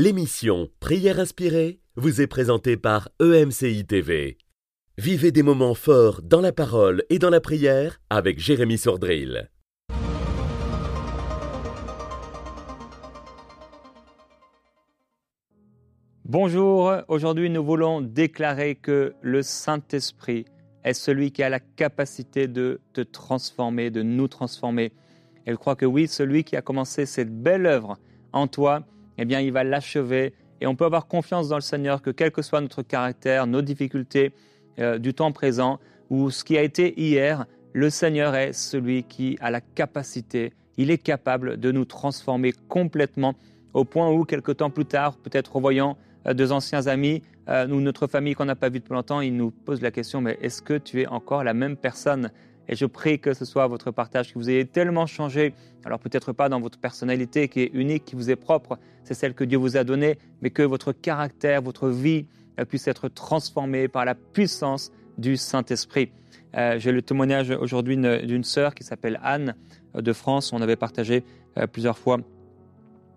L'émission Prière inspirée vous est présentée par EMCI TV. Vivez des moments forts dans la parole et dans la prière avec Jérémy Sordrill. Bonjour, aujourd'hui nous voulons déclarer que le Saint-Esprit est celui qui a la capacité de te transformer, de nous transformer. Elle croit que oui, celui qui a commencé cette belle œuvre en toi, eh bien, il va l'achever. Et on peut avoir confiance dans le Seigneur que quel que soit notre caractère, nos difficultés euh, du temps présent ou ce qui a été hier, le Seigneur est celui qui a la capacité, il est capable de nous transformer complètement au point où, quelque temps plus tard, peut-être revoyant euh, deux anciens amis euh, ou notre famille qu'on n'a pas vue depuis longtemps, ils nous posent la question, mais est-ce que tu es encore la même personne? Et je prie que ce soit votre partage, que vous ayez tellement changé, alors peut-être pas dans votre personnalité qui est unique, qui vous est propre, c'est celle que Dieu vous a donnée, mais que votre caractère, votre vie euh, puisse être transformée par la puissance du Saint-Esprit. Euh, j'ai le témoignage aujourd'hui d'une sœur qui s'appelle Anne euh, de France. On avait partagé plusieurs fois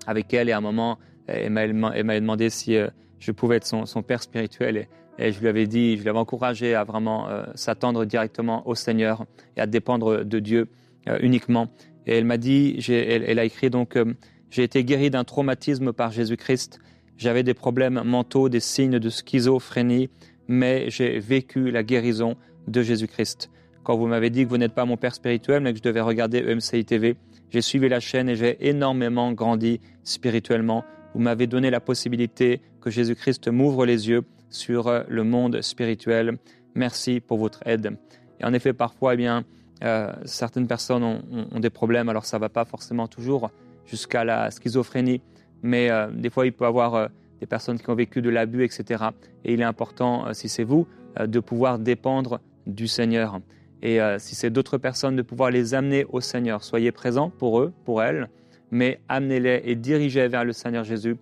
avec elle et à un moment, elle m'a demandé si je pouvais être son, père spirituel. Et je lui avais dit, je l'avais encouragé à vraiment euh, s'attendre directement au Seigneur et à dépendre de Dieu euh, uniquement. Et elle m'a dit, elle, a écrit donc, euh, j'ai été guéri d'un traumatisme par Jésus-Christ. J'avais des problèmes mentaux, des signes de schizophrénie, mais j'ai vécu la guérison de Jésus-Christ. Quand vous m'avez dit que vous n'êtes pas mon père spirituel, mais que je devais regarder EMCI TV, j'ai suivi la chaîne et j'ai énormément grandi spirituellement. Vous m'avez donné la possibilité que Jésus-Christ m'ouvre les yeux sur euh, le monde spirituel. Merci pour votre aide. Et en effet, parfois, eh bien, euh, certaines personnes ont, des problèmes, alors ça ne va pas forcément toujours jusqu'à la schizophrénie, mais euh, des fois, il peut y avoir des personnes qui ont vécu de l'abus, etc. Et il est important, si c'est vous, de pouvoir dépendre du Seigneur. Et si c'est d'autres personnes, de pouvoir les amener au Seigneur. Soyez présents pour eux, pour elles, mais amenez-les et dirigez vers le Seigneur Jésus,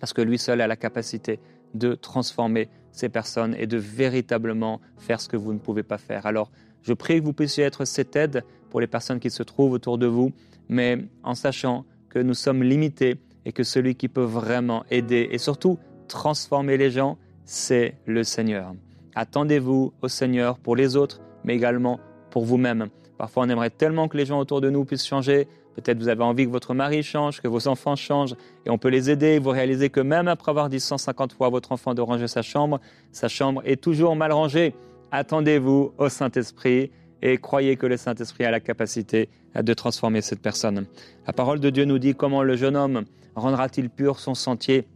parce que lui seul a la capacité de transformer ces personnes et de véritablement faire ce que vous ne pouvez pas faire. Alors, je prie que vous puissiez être cette aide pour les personnes qui se trouvent autour de vous, mais en sachant que nous sommes limités et que celui qui peut vraiment aider et surtout transformer les gens, c'est le Seigneur. Attendez-vous au Seigneur pour les autres, mais également pour vous-même. Parfois, on aimerait tellement que les gens autour de nous puissent changer, Peut-être vous avez envie que votre mari change, que vos enfants changent, et on peut les aider. Vous réalisez que même après avoir dit 150 fois à votre enfant de ranger sa chambre, sa chambre est toujours mal rangée. Attendez-vous au Saint-Esprit et croyez que le Saint-Esprit a la capacité de transformer cette personne. La parole de Dieu nous dit comment le jeune homme rendra-t-il pur son sentier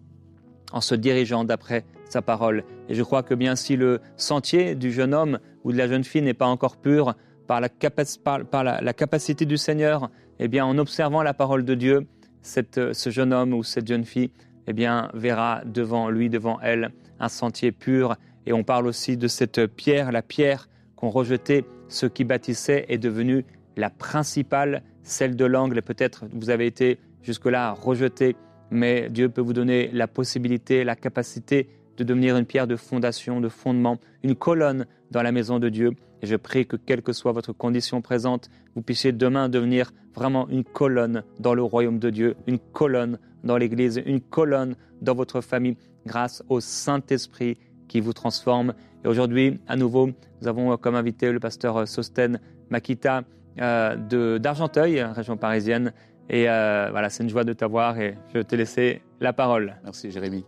en se dirigeant d'après sa parole. Et je crois que bien si le sentier du jeune homme ou de la jeune fille n'est pas encore pur, par la, capacité du Seigneur, eh bien, en observant la parole de Dieu, cette, ce jeune homme ou cette jeune fille eh bien, verra devant lui, devant elle, un sentier pur. Et on parle aussi de cette pierre, la pierre qu'ont rejetée ceux qui bâtissaient est devenue la principale, celle de l'angle. Peut-être vous avez été jusque-là rejeté, mais Dieu peut vous donner la possibilité, la capacité de devenir une pierre de fondation, de fondement, une colonne dans la maison de Dieu. Et je prie que quelle que soit votre condition présente, vous puissiez demain devenir vraiment une colonne dans le royaume de Dieu, une colonne dans l'Église, une colonne dans votre famille, grâce au Saint-Esprit qui vous transforme. Et aujourd'hui, à nouveau, nous avons comme invité le pasteur Sosten Makita euh, d'Argenteuil, région parisienne. Et euh, voilà, c'est une joie de t'avoir et je vais te laisser la parole. Merci Jérémy.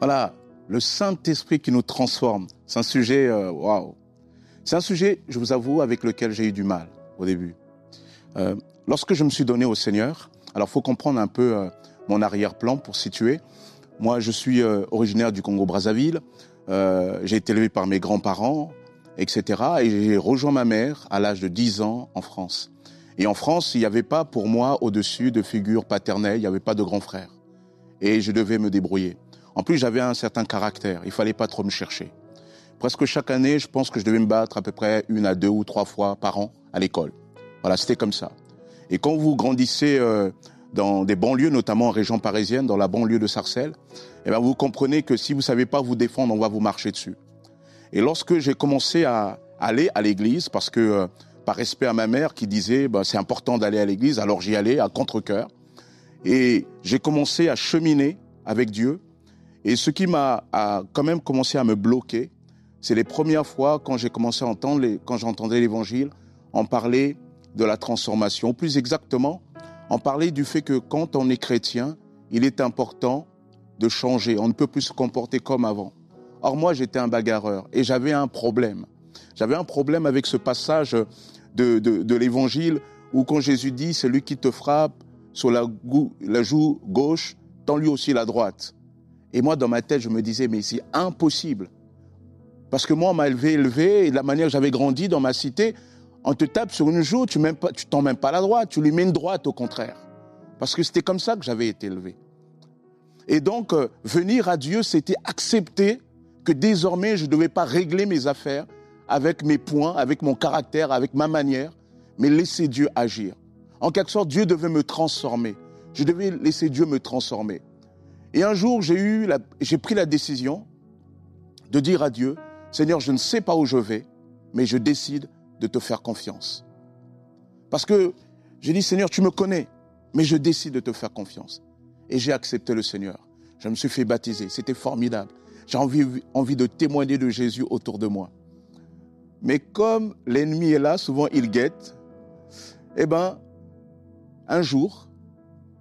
Voilà, le Saint-Esprit qui nous transforme. C'est un sujet, euh, waouh. C'est un sujet, je vous avoue, avec lequel j'ai eu du mal au début. Euh, lorsque je me suis donné au Seigneur, alors faut comprendre un peu euh, mon arrière-plan pour situer. Moi, je suis originaire du Congo-Brazzaville. j'ai été élevé par mes grands-parents, etc. Et j'ai rejoint ma mère à l'âge de 10 ans en France. Et en France, il n'y avait pas pour moi au-dessus de figure paternelle, il n'y avait pas de grand frère. Et je devais me débrouiller. En plus, j'avais un certain caractère. Il fallait pas trop me chercher. Presque chaque année, je pense que je devais me battre à peu près une à deux ou trois fois par an à l'école. Voilà, c'était comme ça. Et quand vous grandissez euh, dans des banlieues, notamment en région parisienne, dans la banlieue de Sarcelles, eh ben vous comprenez que si vous savez pas vous défendre, on va vous marcher dessus. Et lorsque j'ai commencé à aller à l'église, parce que euh, par respect à ma mère qui disait ben, c'est important d'aller à l'église, alors j'y allais à contre-cœur. Et j'ai commencé à cheminer avec Dieu. Et ce qui m'a quand même commencé à me bloquer, c'est les premières fois quand j'ai commencé à entendre, quand j'entendais l'évangile, en parler de la transformation. Plus exactement, en parler du fait que quand on est chrétien, il est important de changer. On ne peut plus se comporter comme avant. Or, moi, j'étais un bagarreur et j'avais un problème. J'avais un problème avec ce passage de, de, l'évangile où quand Jésus dit, celui qui te frappe sur la, la joue gauche, tend lui aussi la droite. Et moi, dans ma tête, je me disais, mais c'est impossible. Parce que moi, on m'a élevé, élevé, et de la manière que j'avais grandi dans ma cité, on te tape sur une joue, tu ne tends même pas la droite, tu lui mets une droite au contraire. Parce que c'était comme ça que j'avais été élevé. Et donc, euh, venir à Dieu, c'était accepter que désormais, je ne devais pas régler mes affaires avec mes points, avec mon caractère, avec ma manière, mais laisser Dieu agir. En quelque sorte, Dieu devait me transformer. Je devais laisser Dieu me transformer. Et un jour, j'ai eu, j'ai pris la décision de dire à Dieu, Seigneur, je ne sais pas où je vais, mais je décide de te faire confiance. Parce que j'ai dit, Seigneur, tu me connais, mais je décide de te faire confiance. Et j'ai accepté le Seigneur. Je me suis fait baptiser. C'était formidable. J'ai envie, envie de témoigner de Jésus autour de moi. Mais comme l'ennemi est là, souvent il guette, eh ben, un jour,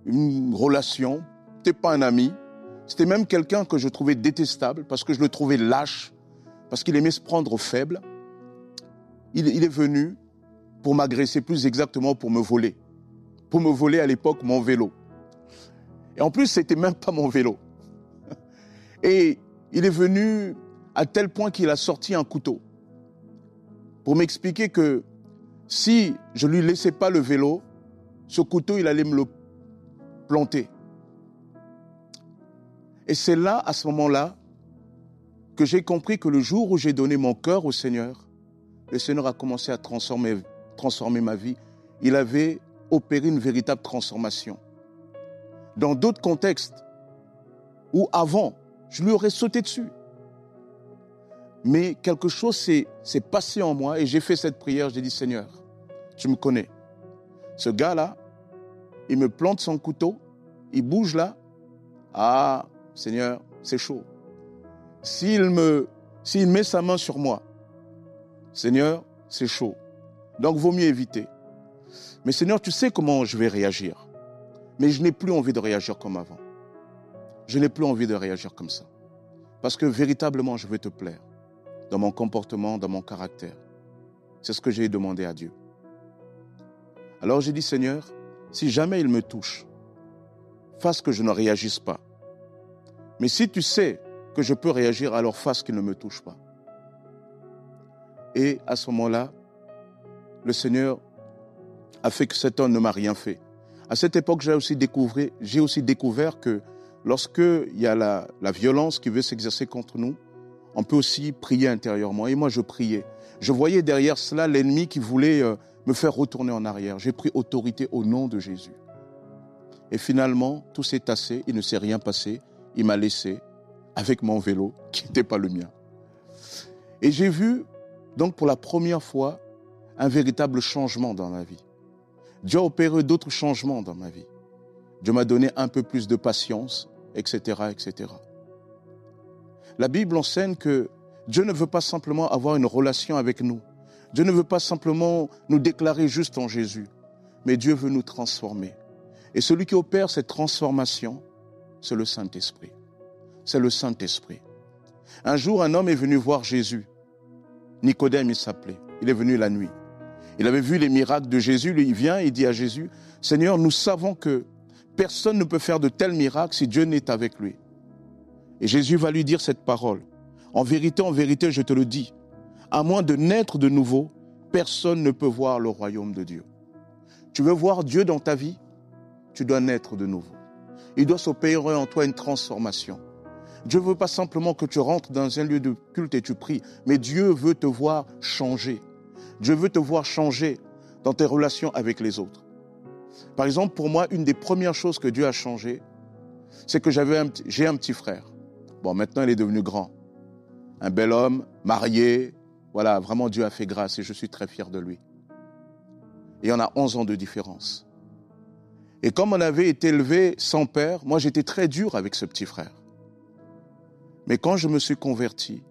une relation, c'était pas un ami, c'était même quelqu'un que je trouvais détestable parce que je le trouvais lâche, parce qu'il aimait se prendre faible. Il, il est venu pour m'agresser, plus exactement pour me voler. Pour me voler à l'époque mon vélo. Et en plus, c'était même pas mon vélo. Et il est venu à tel point qu'il a sorti un couteau pour m'expliquer que si je lui laissais pas le vélo, ce couteau, il allait me le planter. Et c'est là, à ce moment-là, que j'ai compris que le jour où j'ai donné mon cœur au Seigneur, le Seigneur a commencé à transformer, ma vie. Il avait opéré une véritable transformation. Dans d'autres contextes, où avant, je lui aurais sauté dessus. Mais quelque chose s'est passé en moi et j'ai fait cette prière, j'ai dit Seigneur, tu me connais. Ce gars-là, il me plante son couteau, il bouge là. Ah, Seigneur, c'est chaud. S'il me, s'il met sa main sur moi, Seigneur, c'est chaud. Donc, vaut mieux éviter. Mais Seigneur, tu sais comment je vais réagir. Mais je n'ai plus envie de réagir comme avant. Je n'ai plus envie de réagir comme ça. Parce que véritablement, je veux te plaire. Dans mon comportement, dans mon caractère. C'est ce que j'ai demandé à Dieu. Alors j'ai dit, Seigneur, si jamais il me touche, fasse que je ne réagisse pas. Mais si tu sais que je peux réagir, alors fasse qu'il ne me touche pas. Et à ce moment-là, le Seigneur a fait que cet homme ne m'a rien fait. À cette époque, j'ai aussi découvert, j'ai aussi découvert que lorsqu'il y a la, la violence qui veut s'exercer contre nous, on peut aussi prier intérieurement. Et moi, je priais. Je voyais derrière cela l'ennemi qui voulait euh, me faire retourner en arrière. J'ai pris autorité au nom de Jésus. Et finalement, tout s'est tassé, il ne s'est rien passé. Il m'a laissé avec mon vélo, qui n'était pas le mien. Et j'ai vu, donc pour la première fois, un véritable changement dans ma vie. Dieu a opéré d'autres changements dans ma vie. Dieu m'a donné un peu plus de patience, etc., etc. La Bible enseigne que Dieu ne veut pas simplement avoir une relation avec nous. Dieu ne veut pas simplement nous déclarer juste en Jésus, mais Dieu veut nous transformer. Et celui qui opère cette transformation, c'est le Saint-Esprit. C'est le Saint-Esprit. Un jour, un homme est venu voir Jésus. Nicodème, il s'appelait. Il est venu la nuit. Il avait vu les miracles de Jésus. il vient et dit à Jésus, Seigneur, nous savons que personne ne peut faire de tels miracles si Dieu n'est avec lui. Et Jésus va lui dire cette parole. En vérité, en vérité, je te le dis, à moins de naître de nouveau, personne ne peut voir le royaume de Dieu. Tu veux voir Dieu dans ta vie? Tu dois naître de nouveau. Il doit s'opérer en toi une transformation. Dieu ne veut pas simplement que tu rentres dans un lieu de culte et tu pries, mais Dieu veut te voir changer. Dieu veut te voir changer dans tes relations avec les autres. Par exemple, pour moi, une des premières choses que Dieu a changé, c'est que j'avais j'ai un petit frère. Bon, maintenant, il est devenu grand. Un bel homme, marié. Voilà, vraiment, Dieu a fait grâce et je suis très fier de lui. Et on a 11 ans de différence. Et comme on avait été élevé sans père, moi j'étais très dur avec ce petit frère. Mais quand je me suis converti,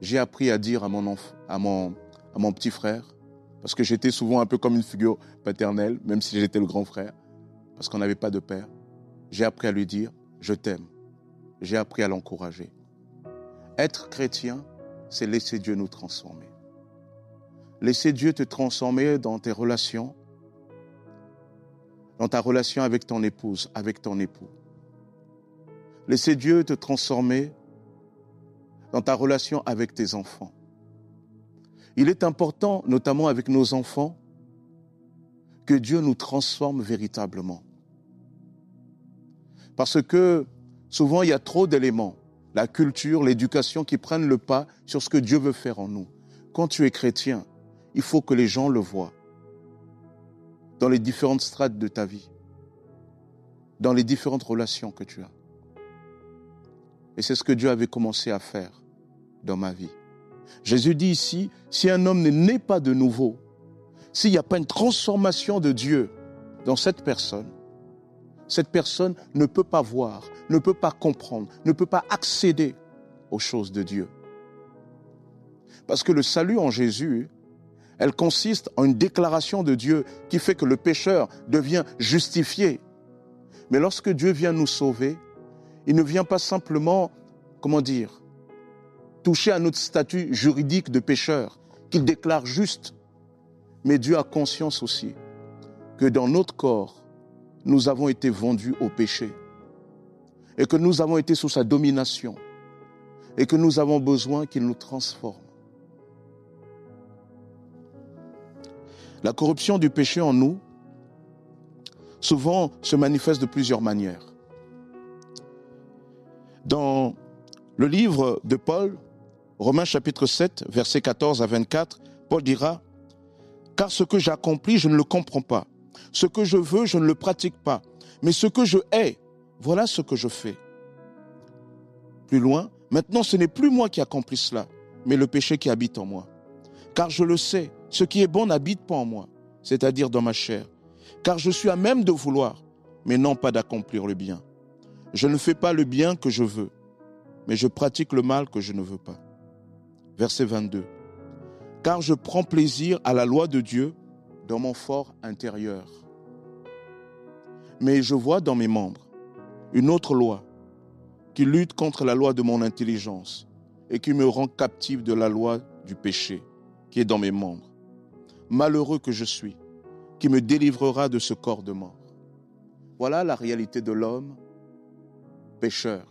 j'ai appris à dire à mon, à mon, à mon petit frère, parce que j'étais souvent un peu comme une figure paternelle, même si j'étais le grand frère, parce qu'on n'avait pas de père. J'ai appris à lui dire, je t'aime. J'ai appris à l'encourager. Être chrétien, c'est laisser Dieu nous transformer. Laisser Dieu te transformer dans tes relations, dans ta relation avec ton épouse, avec ton époux. Laisser Dieu te transformer dans ta relation avec tes enfants. Il est important, notamment avec nos enfants, que Dieu nous transforme véritablement. Parce que souvent, il y a trop d'éléments, la culture, l'éducation qui prennent le pas sur ce que Dieu veut faire en nous. Quand tu es chrétien, il faut que les gens le voient dans les différentes strates de ta vie, dans les différentes relations que tu as. Et c'est ce que Dieu avait commencé à faire dans ma vie. Jésus dit ici, si un homme ne naît pas de nouveau, s'il n'y a pas une transformation de Dieu dans cette personne, cette personne ne peut pas voir, ne peut pas comprendre, ne peut pas accéder aux choses de Dieu. Parce que le salut en Jésus, elle consiste en une déclaration de Dieu qui fait que le pécheur devient justifié. Mais lorsque Dieu vient nous sauver, il ne vient pas simplement, comment dire, toucher à notre statut juridique de pécheur, qu'il déclare juste. Mais Dieu a conscience aussi que dans notre corps, nous avons été vendus au péché et que nous avons été sous sa domination et que nous avons besoin qu'il nous transforme. La corruption du péché en nous, souvent, se manifeste de plusieurs manières. Dans le livre de Paul, Romains chapitre 7, versets 14 à 24, Paul dira, Car ce que j'accomplis, je ne le comprends pas. Ce que je veux, je ne le pratique pas. Mais ce que je hais, voilà ce que je fais. Plus loin, maintenant ce n'est plus moi qui accomplis cela, mais le péché qui habite en moi. Car je le sais, ce qui est bon n'habite pas en moi, c'est-à-dire dans ma chair. Car je suis à même de vouloir, mais non pas d'accomplir le bien. Je ne fais pas le bien que je veux, mais je pratique le mal que je ne veux pas verset 22. Car je prends plaisir à la loi de Dieu dans mon fort intérieur. Mais je vois dans mes membres une autre loi qui lutte contre la loi de mon intelligence et qui me rend captif de la loi du péché qui est dans mes membres. Malheureux que je suis, qui me délivrera de ce corps de mort. Voilà la réalité de l'homme pécheur.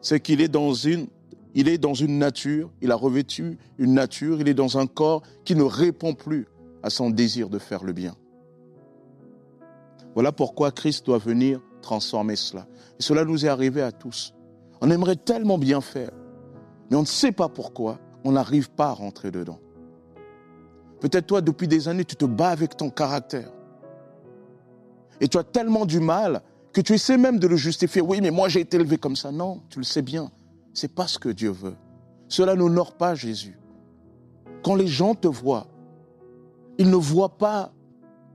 C'est qu'il est dans une il est dans une nature, il a revêtu une nature, il est dans un corps qui ne répond plus à son désir de faire le bien. Voilà pourquoi Christ doit venir transformer cela. Et cela nous est arrivé à tous. On aimerait tellement bien faire, mais on ne sait pas pourquoi on n'arrive pas à rentrer dedans. Peut-être toi, depuis des années, tu te bats avec ton caractère. Et tu as tellement du mal que tu essaies même de le justifier. Oui, mais moi j'ai été élevé comme ça. Non, tu le sais bien. C'est pas ce que Dieu veut. Cela n'honore pas Jésus. Quand les gens te voient, ils ne voient pas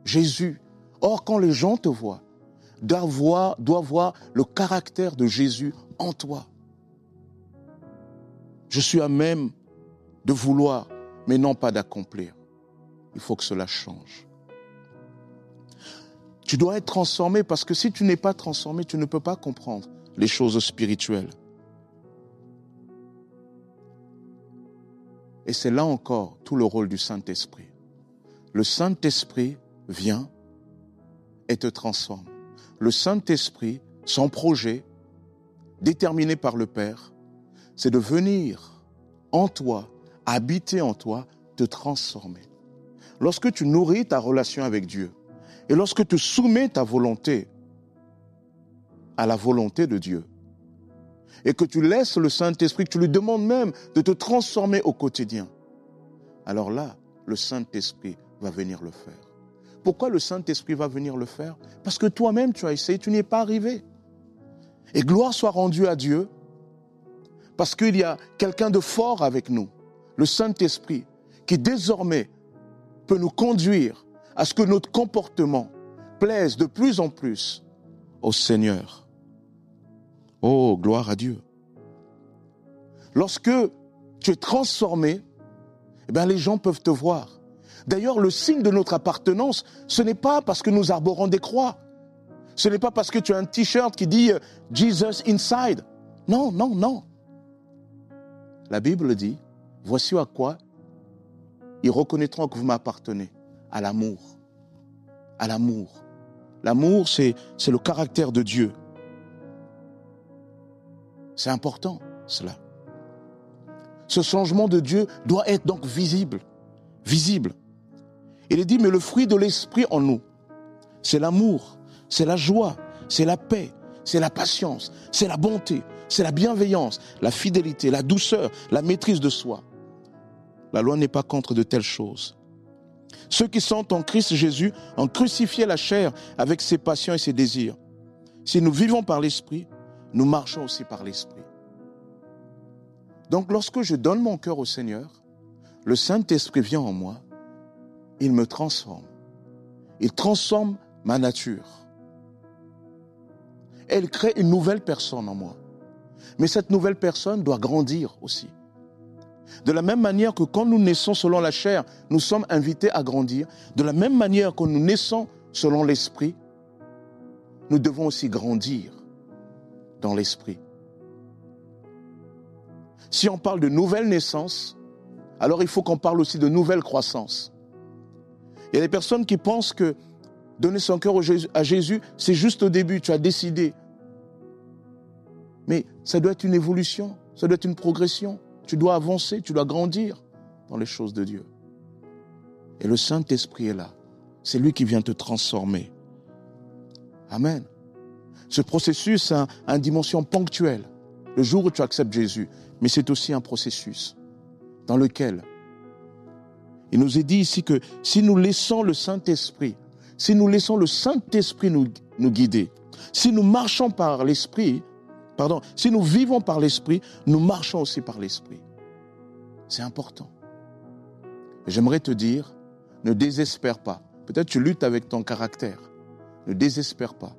Jésus. Or, quand les gens te voient, doivent voir, doivent voir le caractère de Jésus en toi. Je suis à même de vouloir, mais non pas d'accomplir. Il faut que cela change. Tu dois être transformé parce que si tu n'es pas transformé, tu ne peux pas comprendre les choses spirituelles. Et c'est là encore tout le rôle du Saint-Esprit. Le Saint-Esprit vient et te transforme. Le Saint-Esprit, son projet, déterminé par le Père, c'est de venir en toi, habiter en toi, te transformer. Lorsque tu nourris ta relation avec Dieu et lorsque tu soumets ta volonté à la volonté de Dieu, et que tu laisses le Saint-Esprit, que tu lui demandes même de te transformer au quotidien, alors là, le Saint-Esprit va venir le faire. Pourquoi le Saint-Esprit va venir le faire? Parce que toi-même, tu as essayé, tu n'y es pas arrivé. Et gloire soit rendue à Dieu, parce qu'il y a quelqu'un de fort avec nous, le Saint-Esprit, qui désormais peut nous conduire à ce que notre comportement plaise de plus en plus au Seigneur. Oh, gloire à Dieu. Lorsque tu es transformé, eh les gens peuvent te voir. D'ailleurs, le signe de notre appartenance, ce n'est pas parce que nous arborons des croix. Ce n'est pas parce que tu as un t-shirt qui dit euh, Jesus inside. Non, non, non. La Bible dit, voici à quoi ils reconnaîtront que vous m'appartenez, à l'amour. À l'amour. L'amour, c'est, le caractère de Dieu. C'est important, cela. Ce changement de Dieu doit être donc visible. Visible. Il est dit, mais le fruit de l'esprit en nous, c'est l'amour, c'est la joie, c'est la paix, c'est la patience, c'est la bonté, c'est la bienveillance, la fidélité, la douceur, la maîtrise de soi. La loi n'est pas contre de telles choses. Ceux qui sont en Christ Jésus ont crucifié la chair avec ses passions et ses désirs. Si nous vivons par l'Esprit, nous marchons aussi par l'Esprit. Donc lorsque je donne mon cœur au Seigneur, le Saint-Esprit vient en moi, il me transforme. Il transforme ma nature. Elle crée une nouvelle personne en moi. Mais cette nouvelle personne doit grandir aussi. De la même manière que quand nous naissons selon la chair, nous sommes invités à grandir, de la même manière que nous naissons selon l'esprit, nous devons aussi grandir dans l'esprit. Si on parle de nouvelle naissance, alors il faut qu'on parle aussi de nouvelle croissance. Il y a des personnes qui pensent que donner son cœur à Jésus, c'est juste au début, tu as décidé. Mais ça doit être une évolution, ça doit être une progression. Tu dois avancer, tu dois grandir dans les choses de Dieu. Et le Saint-Esprit est là. C'est lui qui vient te transformer. Amen. Ce processus a une dimension ponctuelle, le jour où tu acceptes Jésus, mais c'est aussi un processus dans lequel il nous est dit ici que si nous laissons le Saint-Esprit, si nous laissons le Saint-Esprit nous, nous guider, si nous marchons par l'Esprit, pardon, si nous vivons par l'Esprit, nous marchons aussi par l'Esprit. C'est important. J'aimerais te dire, ne désespère pas. Peut-être tu luttes avec ton caractère. Ne désespère pas.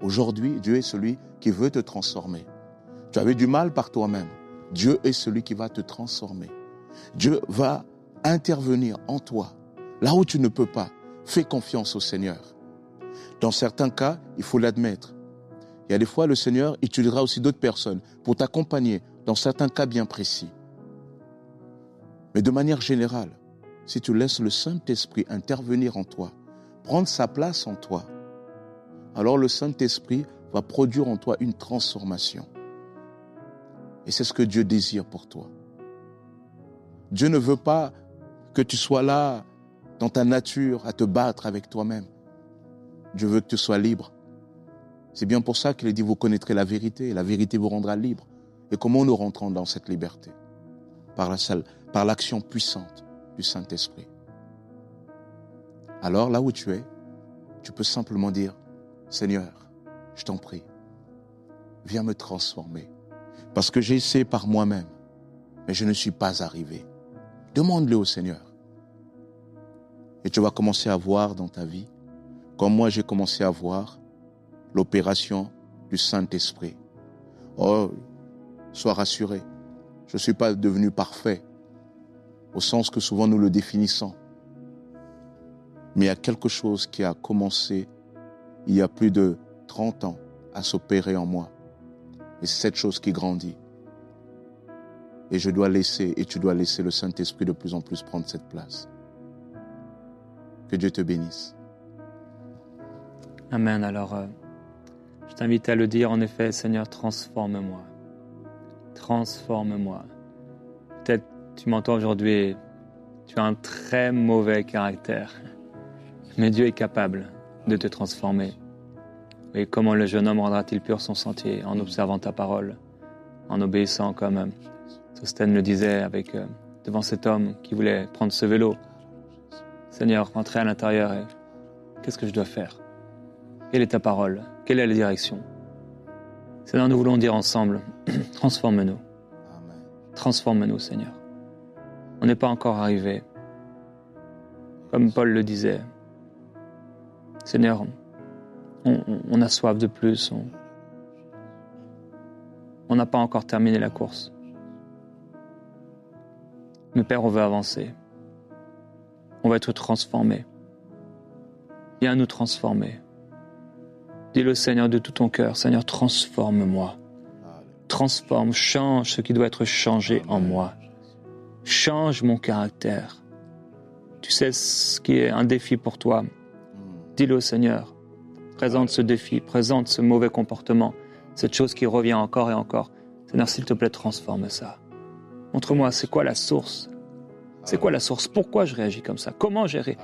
Aujourd'hui, Dieu est celui qui veut te transformer. Tu avais du mal par toi-même. Dieu est celui qui va te transformer. Dieu va intervenir en toi. Là où tu ne peux pas, fais confiance au Seigneur. Dans certains cas, il faut l'admettre. Il y a des fois, le Seigneur utilisera aussi d'autres personnes pour t'accompagner dans certains cas bien précis. Mais de manière générale, si tu laisses le Saint-Esprit intervenir en toi, prendre sa place en toi, alors le Saint-Esprit va produire en toi une transformation. Et c'est ce que Dieu désire pour toi. Dieu ne veut pas que tu sois là dans ta nature à te battre avec toi-même. Dieu veut que tu sois libre. C'est bien pour ça qu'il dit, vous connaîtrez la vérité, et la vérité vous rendra libre. Et comment nous rentrons dans cette liberté? Par la par l'action puissante du Saint-Esprit. Alors là où tu es, tu peux simplement dire, Seigneur, je t'en prie, viens me transformer. Parce que j'ai essayé par moi-même, mais je ne suis pas arrivé. Demande-le au Seigneur. Et tu vas commencer à voir dans ta vie, comme moi j'ai commencé à voir, l'opération du Saint-Esprit. Oh, sois rassuré, je ne suis pas devenu parfait, au sens que souvent nous le définissons. Mais il y a quelque chose qui a commencé il y a plus de 30 ans à s'opérer en moi. Et c'est cette chose qui grandit. Et je dois laisser, et tu dois laisser le Saint-Esprit de plus en plus prendre cette place. Que Dieu te bénisse. Amen. Alors, euh, je t'invite à le dire en effet, Seigneur, transforme-moi. Transforme-moi. Peut-être tu m'entends aujourd'hui tu as un très mauvais caractère. Mais Dieu est capable de te transformer. Et comment le jeune homme rendra-t-il pur son sentier en observant ta parole, en obéissant comme Sostène le disait avec, euh, devant cet homme qui voulait prendre ce vélo. Seigneur, entrez à l'intérieur et qu'est-ce que je dois faire? Quelle est ta parole? Quelle est la direction? Seigneur, nous voulons dire ensemble, transforme-nous. Transforme-nous, Seigneur. On n'est pas encore arrivé. Comme Paul le disait, Seigneur, On, on- on a soif de plus. On on n'a pas encore terminé la course. Mais Père, on veut avancer. On va être transformé. Viens nous transformer. Dis-le Seigneur de tout ton cœur. Seigneur, transforme-moi. Transforme, change ce qui doit être changé en moi. Change mon caractère. Tu sais ce qui est un défi pour toi. Dis-le au Seigneur. Présente ce défi, présente ce mauvais comportement, cette chose qui revient encore et encore. Seigneur, s'il te plaît, transforme ça. Montre-moi, c'est quoi la source? C'est quoi la source? Pourquoi je réagis comme ça? Comment j'ai ré...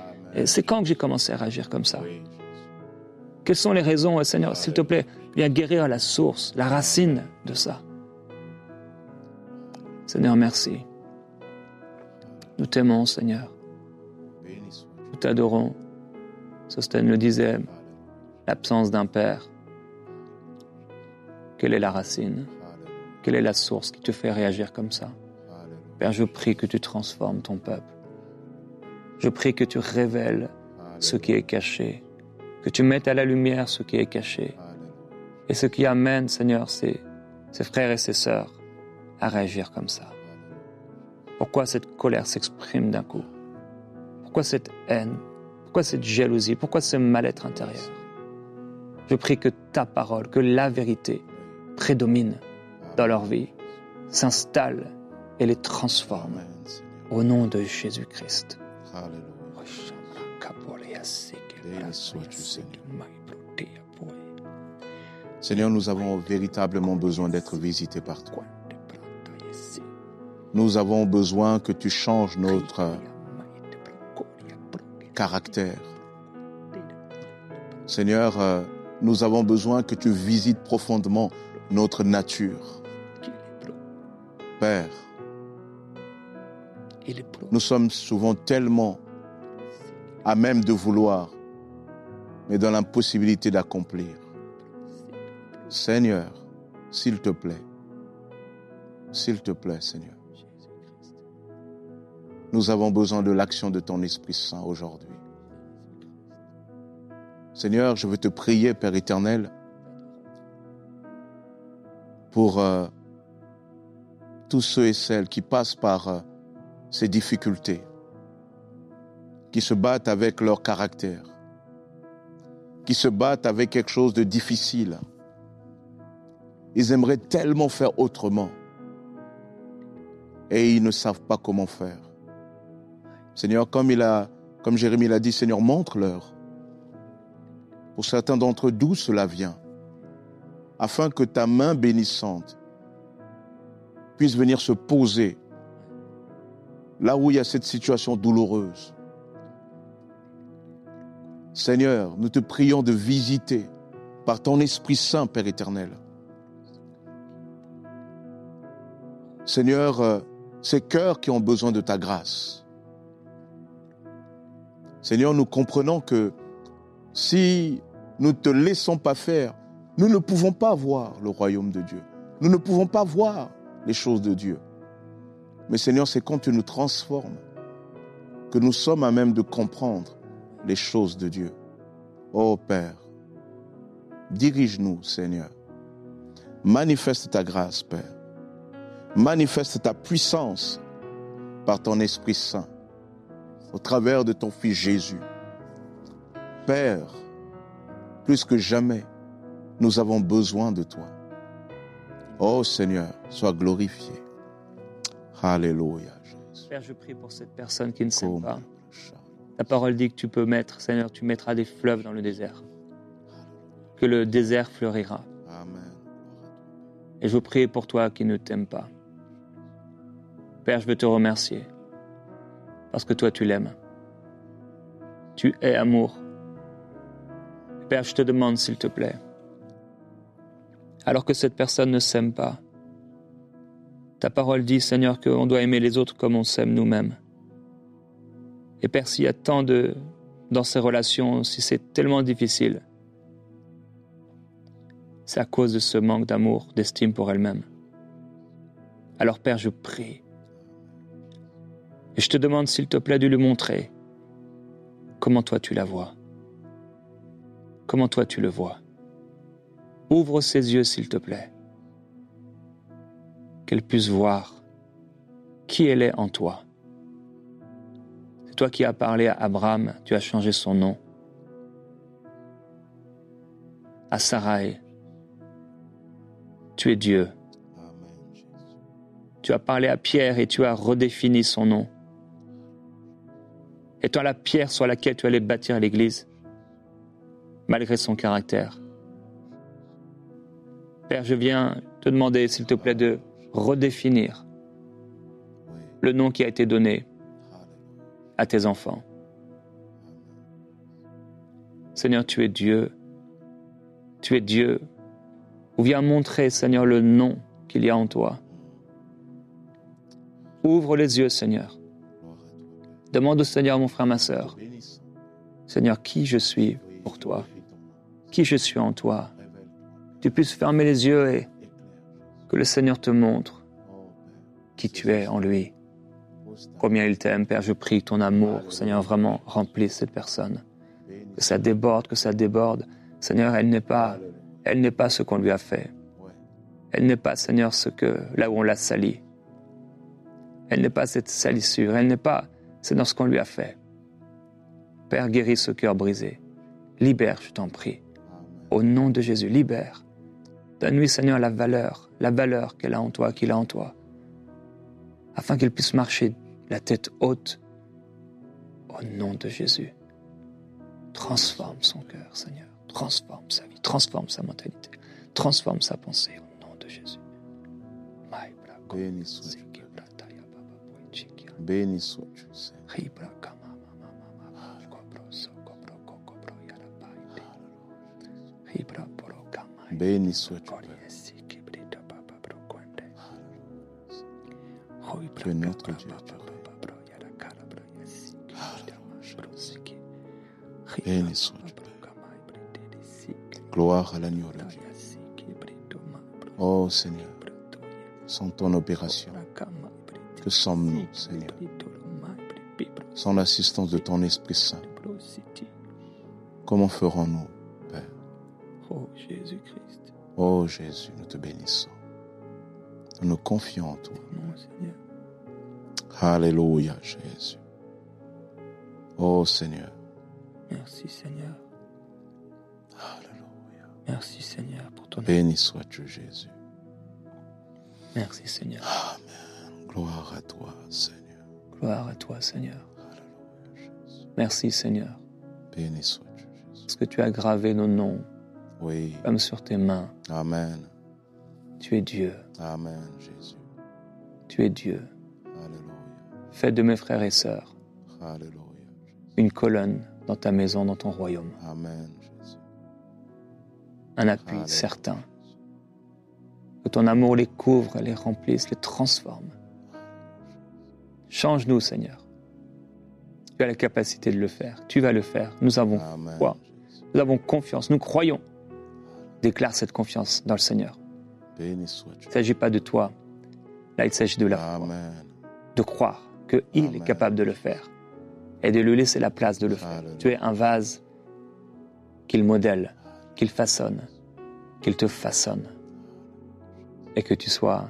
C'est quand que j'ai commencé à réagir comme ça? Quelles sont les raisons Seigneur, s'il te plaît, viens guérir la source, la racine de ça. Seigneur, merci. Nous t'aimons, Seigneur. Nous t'adorons. Sostène le disait, l'absence d'un père. Quelle est la racine? Quelle est la source qui te fait réagir comme ça? Père, je prie que tu transformes ton peuple. Je prie que tu révèles ce qui est caché, que tu mettes à la lumière ce qui est caché, et ce qui amène, Seigneur, ses, ses frères et ses sœurs à réagir comme ça. Pourquoi cette colère s'exprime d'un coup? Pourquoi cette haine? Pourquoi cette jalousie? Pourquoi ce mal-être intérieur? Je prie que ta parole, que la vérité prédomine dans leur vie, s'installe et les transforme. Au nom de Jésus-Christ. Alléluia. Béni sois-tu, Seigneur. Seigneur, nous avons véritablement besoin d'être visités par toi. Nous avons besoin que tu changes notre caractère. Seigneur, euh, nous avons besoin que tu visites profondément notre nature. Père, nous sommes souvent tellement à même de vouloir, mais dans l'impossibilité d'accomplir. Seigneur, s'il te plaît, s'il te plaît, Seigneur, nous avons besoin de l'action de ton Esprit Saint aujourd'hui. Seigneur, je veux te prier, Père éternel, pour euh, tous ceux et celles qui passent par euh, ces difficultés, qui se battent avec leur caractère, qui se battent avec quelque chose de difficile. Ils aimeraient tellement faire autrement et ils ne savent pas comment faire. Seigneur, comme, il a, comme Jérémie l'a dit, Seigneur, montre-leur. Pour certains d'entre eux, d'où cela vient, afin que ta main bénissante puisse venir se poser là où il y a cette situation douloureuse. Seigneur, nous te prions de visiter par ton Esprit Saint, Père éternel. Seigneur, euh, ces cœurs qui ont besoin de ta grâce. Seigneur, nous comprenons que si nous ne te laissons pas faire, nous ne pouvons pas voir le royaume de Dieu. Nous ne pouvons pas voir les choses de Dieu. Mais Seigneur, c'est quand tu nous transformes que nous sommes à même de comprendre les choses de Dieu. Oh Père, dirige-nous, Seigneur. Manifeste ta grâce, Père. Manifeste ta puissance par ton Esprit Saint au travers de ton Fils Jésus. Père, plus que jamais, nous avons besoin de toi. Oh Seigneur, sois glorifié. Alléluia. Jésus. Père, je prie pour cette personne qui ne s'aime pas. La parole dit que tu peux mettre, Seigneur, tu mettras des fleuves dans le désert. Que le désert fleurira. Amen. Et je veux prier pour toi qui ne t'aime pas. Père, je veux te remercier. Parce que toi, tu l'aimes. Tu es amour. Père, je te demande, s'il te plaît, alors que cette personne ne s'aime pas, ta parole dit, Seigneur, qu'on doit aimer les autres comme on s'aime nous-mêmes. Et Père, s'il y a tant de... dans ces relations, si c'est tellement difficile, c'est à cause de ce manque d'amour, d'estime pour elle-même. Alors Père, je prie. Et je te demande, s'il te plaît, de lui montrer comment toi tu la vois. comment toi tu le vois. Ouvre ses yeux, s'il te plaît, qu'elle puisse voir qui elle est en toi. Toi qui as parlé à Abraham, tu as changé son nom. À Sarai, tu es Dieu. Tu as parlé à Pierre et tu as redéfini son nom. Étant la pierre sur laquelle tu allais bâtir l'Église, malgré son caractère. Père, je viens te demander, s'il te plaît, de redéfinir le nom qui a été donné à tes enfants. Seigneur, tu es Dieu. Tu es Dieu. Ou viens montrer, Seigneur, le nom qu'il y a en toi. Ouvre les yeux, Seigneur. Demande au Seigneur, mon frère, ma sœur, Seigneur, qui je suis pour toi, qui je suis en toi? Tu puisses fermer les yeux et que le Seigneur te montre qui tu es en lui. Combien il t'aime, Père, je prie que ton amour, Seigneur, vraiment remplisse cette personne. Que ça déborde, que ça déborde. Seigneur, elle n'est pas, elle n'est pas ce qu'on lui a fait. Elle n'est pas, Seigneur, ce que, là où on l'a sali. Elle n'est pas cette salissure. Elle n'est pas, Seigneur, ce qu'on lui a fait. Père, guéris ce cœur brisé. Libère, je t'en prie. Au nom de Jésus, libère. Donne-lui, Seigneur, la valeur, la valeur qu'elle a en toi, qu'il a en toi, afin qu'il puisse marcher la tête haute. Au nom de Jésus, transforme son cœur, Seigneur. Transforme sa vie, transforme sa mentalité, transforme sa pensée au nom de Jésus. Béni sois-tu. Béni sois-tu, Seigneur. Béni sois-tu, Père. Tu es notre Dieu. Gloire à l'agneau de Dieu. Oh Seigneur, sans ton opération, que sommes-nous, Seigneur? Sans l'assistance de ton Esprit Saint, comment ferons-nous, Père? Oh Jésus-Christ, Oh Jésus, nous te bénissons. Nous nous confions en toi. Alléluia, Jésus. Oh Seigneur. Merci Seigneur. Alléluia. Merci Seigneur pour ton Béni sois-tu, Jésus. Merci Seigneur. Gloire à toi, Seigneur. Gloire à toi Seigneur. Alléluia, Jésus. Merci Seigneur. Béni sois-tu, Jésus. Parce que tu as gravé nos noms Oui. comme sur tes mains. Amen. Tu es Dieu. Amen, Jésus. Tu es Dieu. Alléluia. Fais de mes frères et sœurs Alléluia. une colonne dans ta maison, dans ton royaume. Amen. Un appui certain. Que ton amour les couvre, les remplisse, les transforme. Change-nous, Seigneur. Tu as la capacité de le faire. Tu vas le faire. Nous avons Amen. foi. Nous avons confiance. Nous croyons. Déclare cette confiance dans le Seigneur. Béni. Il ne s'agit pas de toi. Là, il s'agit de la foi. De croire qu'il est capable de le faire. Et de lui laisser la place de le faire. Tu es un vase qu'il modèle, qu'il façonne, qu'il te façonne. Et que tu sois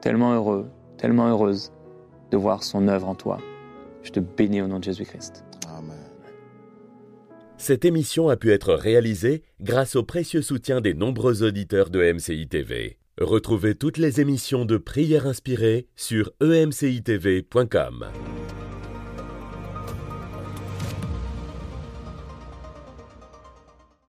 tellement heureux, tellement heureuse de voir son œuvre en toi. Je te bénis au nom de Jésus-Christ. Amen. Cette émission a pu être réalisée grâce au précieux soutien des nombreux auditeurs de MCI TV. Retrouvez toutes les émissions de prières inspirées sur emcitv.com.